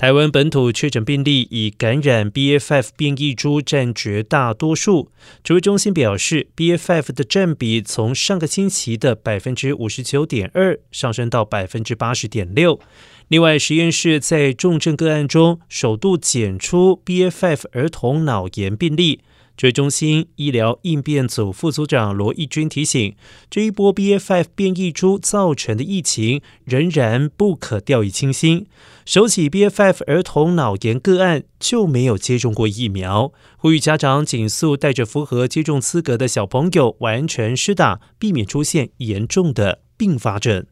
台湾本土确诊病例以感染 B. F. F 变异株占绝大多数。指挥中心表示，B. F. F 的占比从上个星期的百分之五十九点二上升到百分之八十点六。另外，实验室在重症个案中首度检出 B. F. F 儿童脑炎病例。指挥中心医疗应变组副组长罗义军提醒，这一波 BA.5 变异株造成的疫情仍然不可掉以轻心。首起 BA.5 儿童脑炎个案就没有接种过疫苗，呼吁家长紧速带着符合接种资格的小朋友完成施打，避免出现严重的并发症。